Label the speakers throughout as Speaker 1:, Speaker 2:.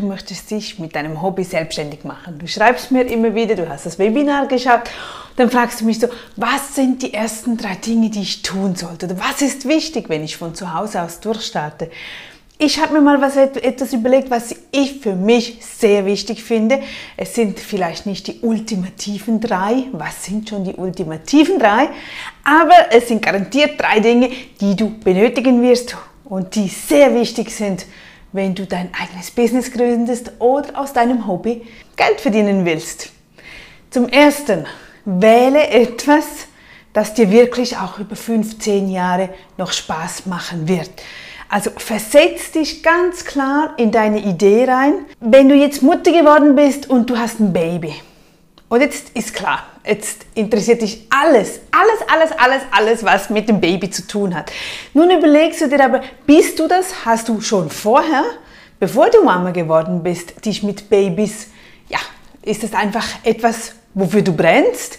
Speaker 1: du möchtest dich mit deinem Hobby selbstständig machen. Du schreibst mir immer wieder, du hast das Webinar geschaut, dann fragst du mich so, was sind die ersten drei Dinge, die ich tun sollte? Was ist wichtig, wenn ich von zu Hause aus durchstarte? Ich habe mir mal was, etwas überlegt, was ich für mich sehr wichtig finde. Es sind vielleicht nicht die ultimativen drei. Was sind schon die ultimativen drei? Aber es sind garantiert drei Dinge, die du benötigen wirst und die sehr wichtig sind, wenn du dein eigenes Business gründest oder aus deinem Hobby Geld verdienen willst. Zum Ersten, wähle etwas, das dir wirklich auch über 15 Jahre noch Spaß machen wird. Also versetz dich ganz klar in deine Idee rein. Wenn du jetzt Mutter geworden bist und du hast ein Baby. Und jetzt ist klar, jetzt interessiert dich alles, alles, alles, alles, alles, was mit dem Baby zu tun hat. Nun überlegst du dir aber, bist du das? Hast du schon vorher, bevor du Mama geworden bist, dich mit Babys, ja, ist das einfach etwas, wofür du brennst?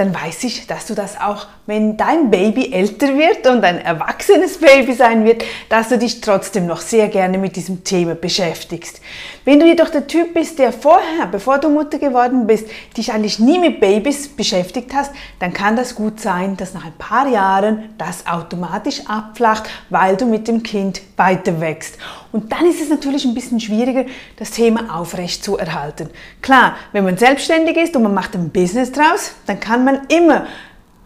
Speaker 1: Dann weiß ich, dass du das auch, wenn dein Baby älter wird und ein erwachsenes Baby sein wird, dass du dich trotzdem noch sehr gerne mit diesem Thema beschäftigst. Wenn du jedoch der Typ bist, der vorher, bevor du Mutter geworden bist, dich eigentlich nie mit Babys beschäftigt hast, dann kann das gut sein, dass nach ein paar Jahren das automatisch abflacht, weil du mit dem Kind weiter wächst. Und dann ist es natürlich ein bisschen schwieriger, das Thema aufrecht zu erhalten. Klar, wenn man selbstständig ist und man macht ein Business draus, dann kann man immer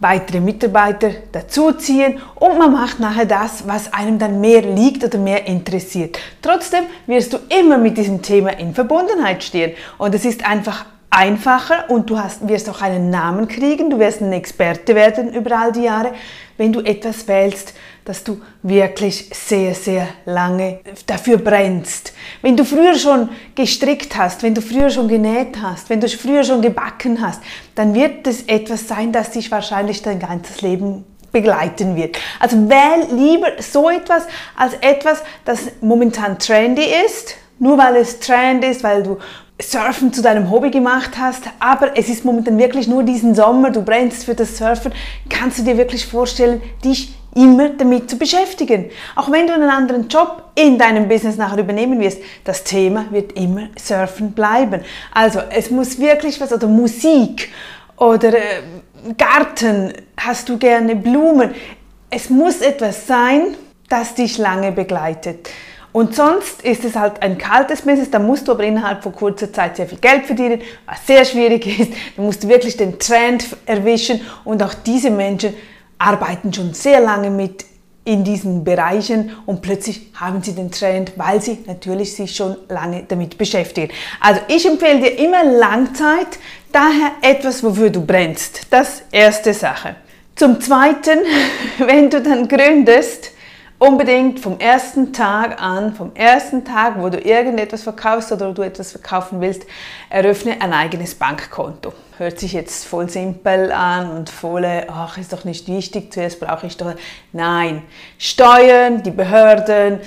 Speaker 1: weitere Mitarbeiter dazuziehen und man macht nachher das, was einem dann mehr liegt oder mehr interessiert. Trotzdem wirst du immer mit diesem Thema in Verbundenheit stehen und es ist einfach einfacher und du hast, wirst auch einen Namen kriegen, du wirst ein Experte werden über all die Jahre, wenn du etwas wählst, dass du wirklich sehr, sehr lange dafür brennst. Wenn du früher schon gestrickt hast, wenn du früher schon genäht hast, wenn du früher schon gebacken hast, dann wird es etwas sein, das dich wahrscheinlich dein ganzes Leben begleiten wird. Also wähl lieber so etwas als etwas, das momentan trendy ist, nur weil es Trend ist, weil du Surfen zu deinem Hobby gemacht hast, aber es ist momentan wirklich nur diesen Sommer, du brennst für das Surfen, kannst du dir wirklich vorstellen, dich immer damit zu beschäftigen. Auch wenn du einen anderen Job in deinem Business nachher übernehmen wirst, das Thema wird immer Surfen bleiben. Also es muss wirklich was, oder Musik oder äh, Garten, hast du gerne Blumen. Es muss etwas sein, das dich lange begleitet. Und sonst ist es halt ein kaltes Business, da musst du aber innerhalb von kurzer Zeit sehr viel Geld verdienen, was sehr schwierig ist. Da musst du wirklich den Trend erwischen und auch diese Menschen arbeiten schon sehr lange mit in diesen Bereichen und plötzlich haben sie den Trend, weil sie natürlich sich schon lange damit beschäftigen. Also ich empfehle dir immer Langzeit, daher etwas, wofür du brennst. Das erste Sache. Zum Zweiten, wenn du dann gründest, unbedingt vom ersten Tag an, vom ersten Tag, wo du irgendetwas verkaufst oder du etwas verkaufen willst, eröffne ein eigenes Bankkonto. Hört sich jetzt voll simpel an und voll, ach, ist doch nicht wichtig, zuerst brauche ich doch. Nein, Steuern, die Behörden,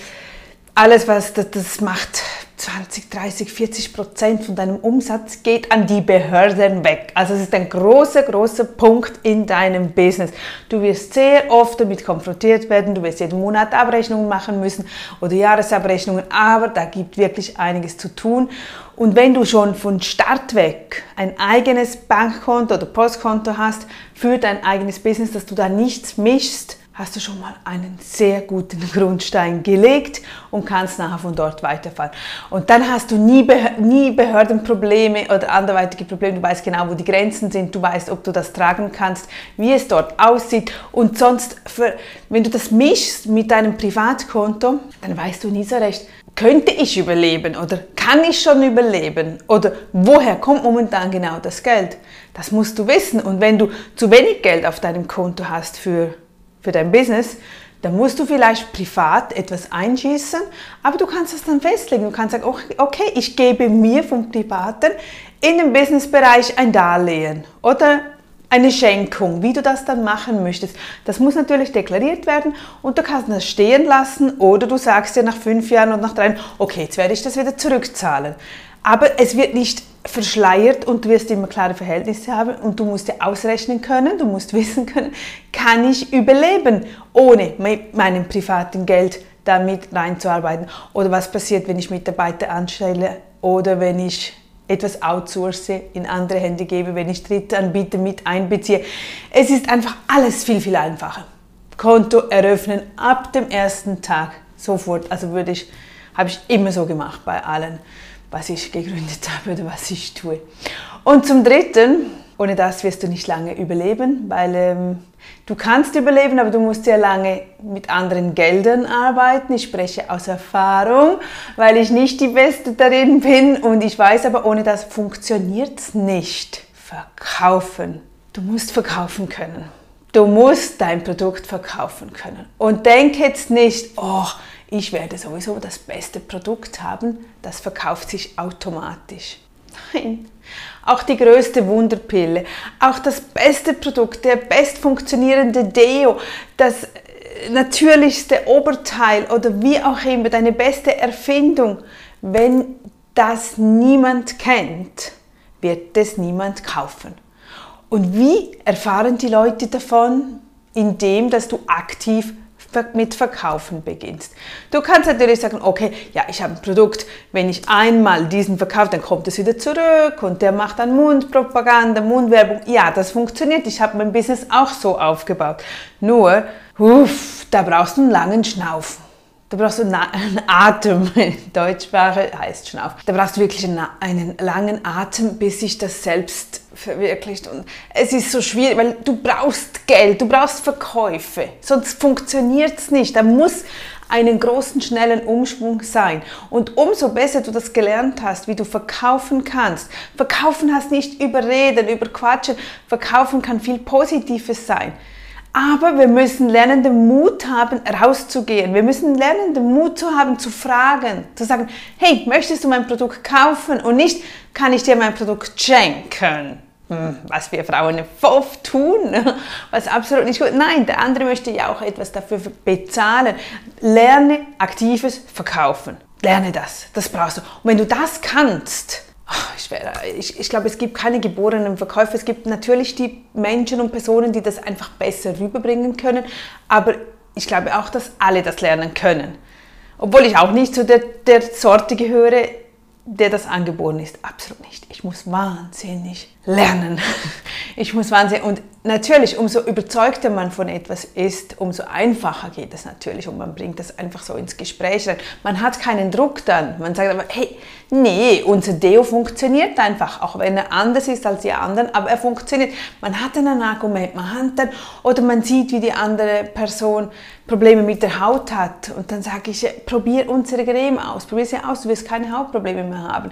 Speaker 1: alles, was das, das macht 20, 30, 40 Prozent von deinem Umsatz geht an die Behörden weg. Also es ist ein großer, großer Punkt in deinem Business. Du wirst sehr oft damit konfrontiert werden, du wirst jeden Monat Abrechnungen machen müssen oder Jahresabrechnungen, aber da gibt wirklich einiges zu tun. Und wenn du schon von Start weg ein eigenes Bankkonto oder Postkonto hast für dein eigenes Business, dass du da nichts mischst, hast du schon mal einen sehr guten Grundstein gelegt und kannst nachher von dort weiterfahren. Und dann hast du nie, nie Behördenprobleme oder anderweitige Probleme. Du weißt genau, wo die Grenzen sind. Du weißt, ob du das tragen kannst, wie es dort aussieht. Und sonst, für, wenn du das mischst mit deinem Privatkonto, dann weißt du nie so recht, könnte ich überleben oder kann ich schon überleben oder woher kommt momentan genau das Geld? Das musst du wissen. Und wenn du zu wenig Geld auf deinem Konto hast für für dein Business, dann musst du vielleicht privat etwas einschießen, aber du kannst das dann festlegen. Du kannst sagen, okay, ich gebe mir vom Privaten in dem Businessbereich ein Darlehen oder eine Schenkung, wie du das dann machen möchtest. Das muss natürlich deklariert werden und du kannst das stehen lassen oder du sagst dir nach fünf Jahren und nach drei Jahren, okay, jetzt werde ich das wieder zurückzahlen. Aber es wird nicht verschleiert und du wirst immer klare Verhältnisse haben und du musst dir ausrechnen können, du musst wissen können, kann ich überleben ohne meinem privaten Geld, damit reinzuarbeiten? Oder was passiert, wenn ich Mitarbeiter anstelle oder wenn ich etwas outsource, in andere Hände gebe, wenn ich Drittanbieter mit einbeziehe. Es ist einfach alles viel, viel einfacher. Konto eröffnen ab dem ersten Tag sofort. Also würde ich, habe ich immer so gemacht bei allen, was ich gegründet habe oder was ich tue. Und zum Dritten, ohne das wirst du nicht lange überleben, weil ähm, du kannst überleben, aber du musst sehr lange mit anderen Geldern arbeiten. Ich spreche aus Erfahrung, weil ich nicht die Beste darin bin und ich weiß aber, ohne das funktioniert es nicht. Verkaufen. Du musst verkaufen können. Du musst dein Produkt verkaufen können. Und denk jetzt nicht, oh, ich werde sowieso das beste Produkt haben, das verkauft sich automatisch. Nein, auch die größte Wunderpille, auch das beste Produkt, der best funktionierende Deo, das äh, natürlichste Oberteil oder wie auch immer, deine beste Erfindung, wenn das niemand kennt, wird es niemand kaufen. Und wie erfahren die Leute davon? Indem, dass du aktiv mit Verkaufen beginnst. Du kannst natürlich sagen, okay, ja, ich habe ein Produkt, wenn ich einmal diesen verkaufe, dann kommt es wieder zurück und der macht dann Mundpropaganda, Mundwerbung. Ja, das funktioniert. Ich habe mein Business auch so aufgebaut. Nur, uff, da brauchst du einen langen Schnaufen. Da brauchst du einen Atem. Deutschsprache heißt Schnauf. Da brauchst du wirklich einen langen Atem, bis sich das selbst verwirklicht. Und es ist so schwierig, weil du brauchst Geld, du brauchst Verkäufe. Sonst funktioniert es nicht. Da muss einen großen, schnellen Umschwung sein. Und umso besser du das gelernt hast, wie du verkaufen kannst. Verkaufen hast nicht überreden, überquatschen. Verkaufen kann viel Positives sein. Aber wir müssen lernen, den Mut haben, rauszugehen. Wir müssen lernen, den Mut zu haben, zu fragen, zu sagen, hey, möchtest du mein Produkt kaufen? Und nicht, kann ich dir mein Produkt schenken? Hm, was wir Frauen oft tun, was absolut nicht gut. Nein, der andere möchte ja auch etwas dafür bezahlen. Lerne aktives Verkaufen. Lerne das. Das brauchst du. Und wenn du das kannst, ich, ich, ich glaube, es gibt keine geborenen Verkäufer. Es gibt natürlich die Menschen und Personen, die das einfach besser rüberbringen können. Aber ich glaube auch, dass alle das lernen können. Obwohl ich auch nicht zu der, der Sorte gehöre, der das angeboren ist. Absolut nicht. Ich muss wahnsinnig lernen. Ich muss wahnsinnig. Und natürlich, umso überzeugter man von etwas ist, umso einfacher geht es natürlich und man bringt das einfach so ins Gespräch rein. Man hat keinen Druck dann. Man sagt aber, hey, nee, unser Deo funktioniert einfach, auch wenn er anders ist als die anderen, aber er funktioniert. Man hat dann ein Argument, man hat dann, oder man sieht, wie die andere Person Probleme mit der Haut hat und dann sage ich, probier unsere Creme aus, probier sie aus, du wirst keine Hautprobleme mehr haben.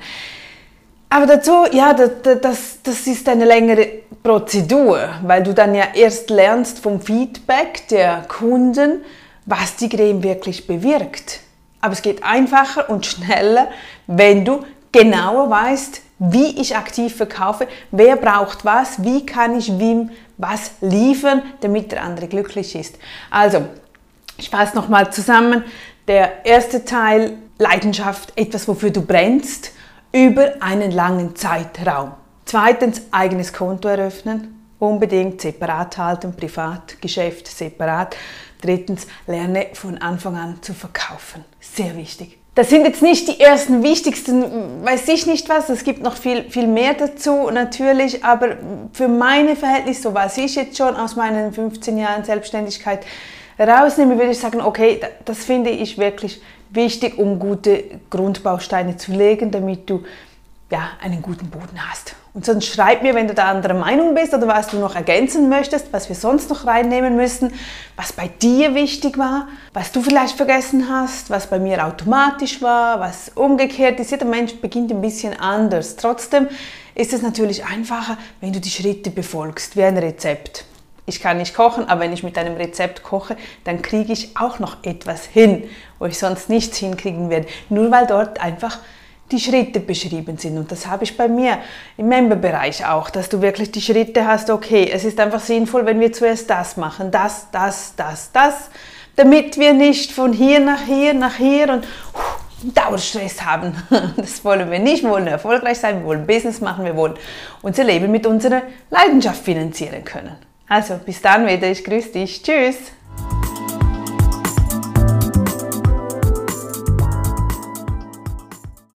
Speaker 1: Aber dazu, ja, das, das, das ist eine längere Prozedur, weil du dann ja erst lernst vom Feedback der Kunden, was die Creme wirklich bewirkt. Aber es geht einfacher und schneller, wenn du genauer weißt, wie ich aktiv verkaufe, wer braucht was, wie kann ich wem was liefern, damit der andere glücklich ist. Also, ich fasse nochmal zusammen. Der erste Teil, Leidenschaft, etwas, wofür du brennst über einen langen Zeitraum. Zweitens, eigenes Konto eröffnen, unbedingt separat halten, Privatgeschäft separat. Drittens, lerne von Anfang an zu verkaufen. Sehr wichtig. Das sind jetzt nicht die ersten wichtigsten, weiß ich nicht was, es gibt noch viel, viel mehr dazu natürlich, aber für meine Verhältnisse, so was ich jetzt schon aus meinen 15 Jahren Selbstständigkeit rausnehme, würde ich sagen, okay, das finde ich wirklich wichtig, um gute Grundbausteine zu legen, damit du ja, einen guten Boden hast. Und sonst schreib mir, wenn du da anderer Meinung bist oder was du noch ergänzen möchtest, was wir sonst noch reinnehmen müssen, was bei dir wichtig war, was du vielleicht vergessen hast, was bei mir automatisch war, was umgekehrt ist. Jeder Mensch beginnt ein bisschen anders. Trotzdem ist es natürlich einfacher, wenn du die Schritte befolgst, wie ein Rezept ich kann nicht kochen, aber wenn ich mit einem Rezept koche, dann kriege ich auch noch etwas hin, wo ich sonst nichts hinkriegen werde. Nur weil dort einfach die Schritte beschrieben sind. Und das habe ich bei mir im Memberbereich auch, dass du wirklich die Schritte hast, okay, es ist einfach sinnvoll, wenn wir zuerst das machen, das, das, das, das, damit wir nicht von hier nach hier, nach hier und Dauerstress haben. Das wollen wir nicht. Wir wollen erfolgreich sein, wir wollen Business machen, wir wollen unser Leben mit unserer Leidenschaft finanzieren können. Also bis dann wieder, ich grüße dich. Tschüss.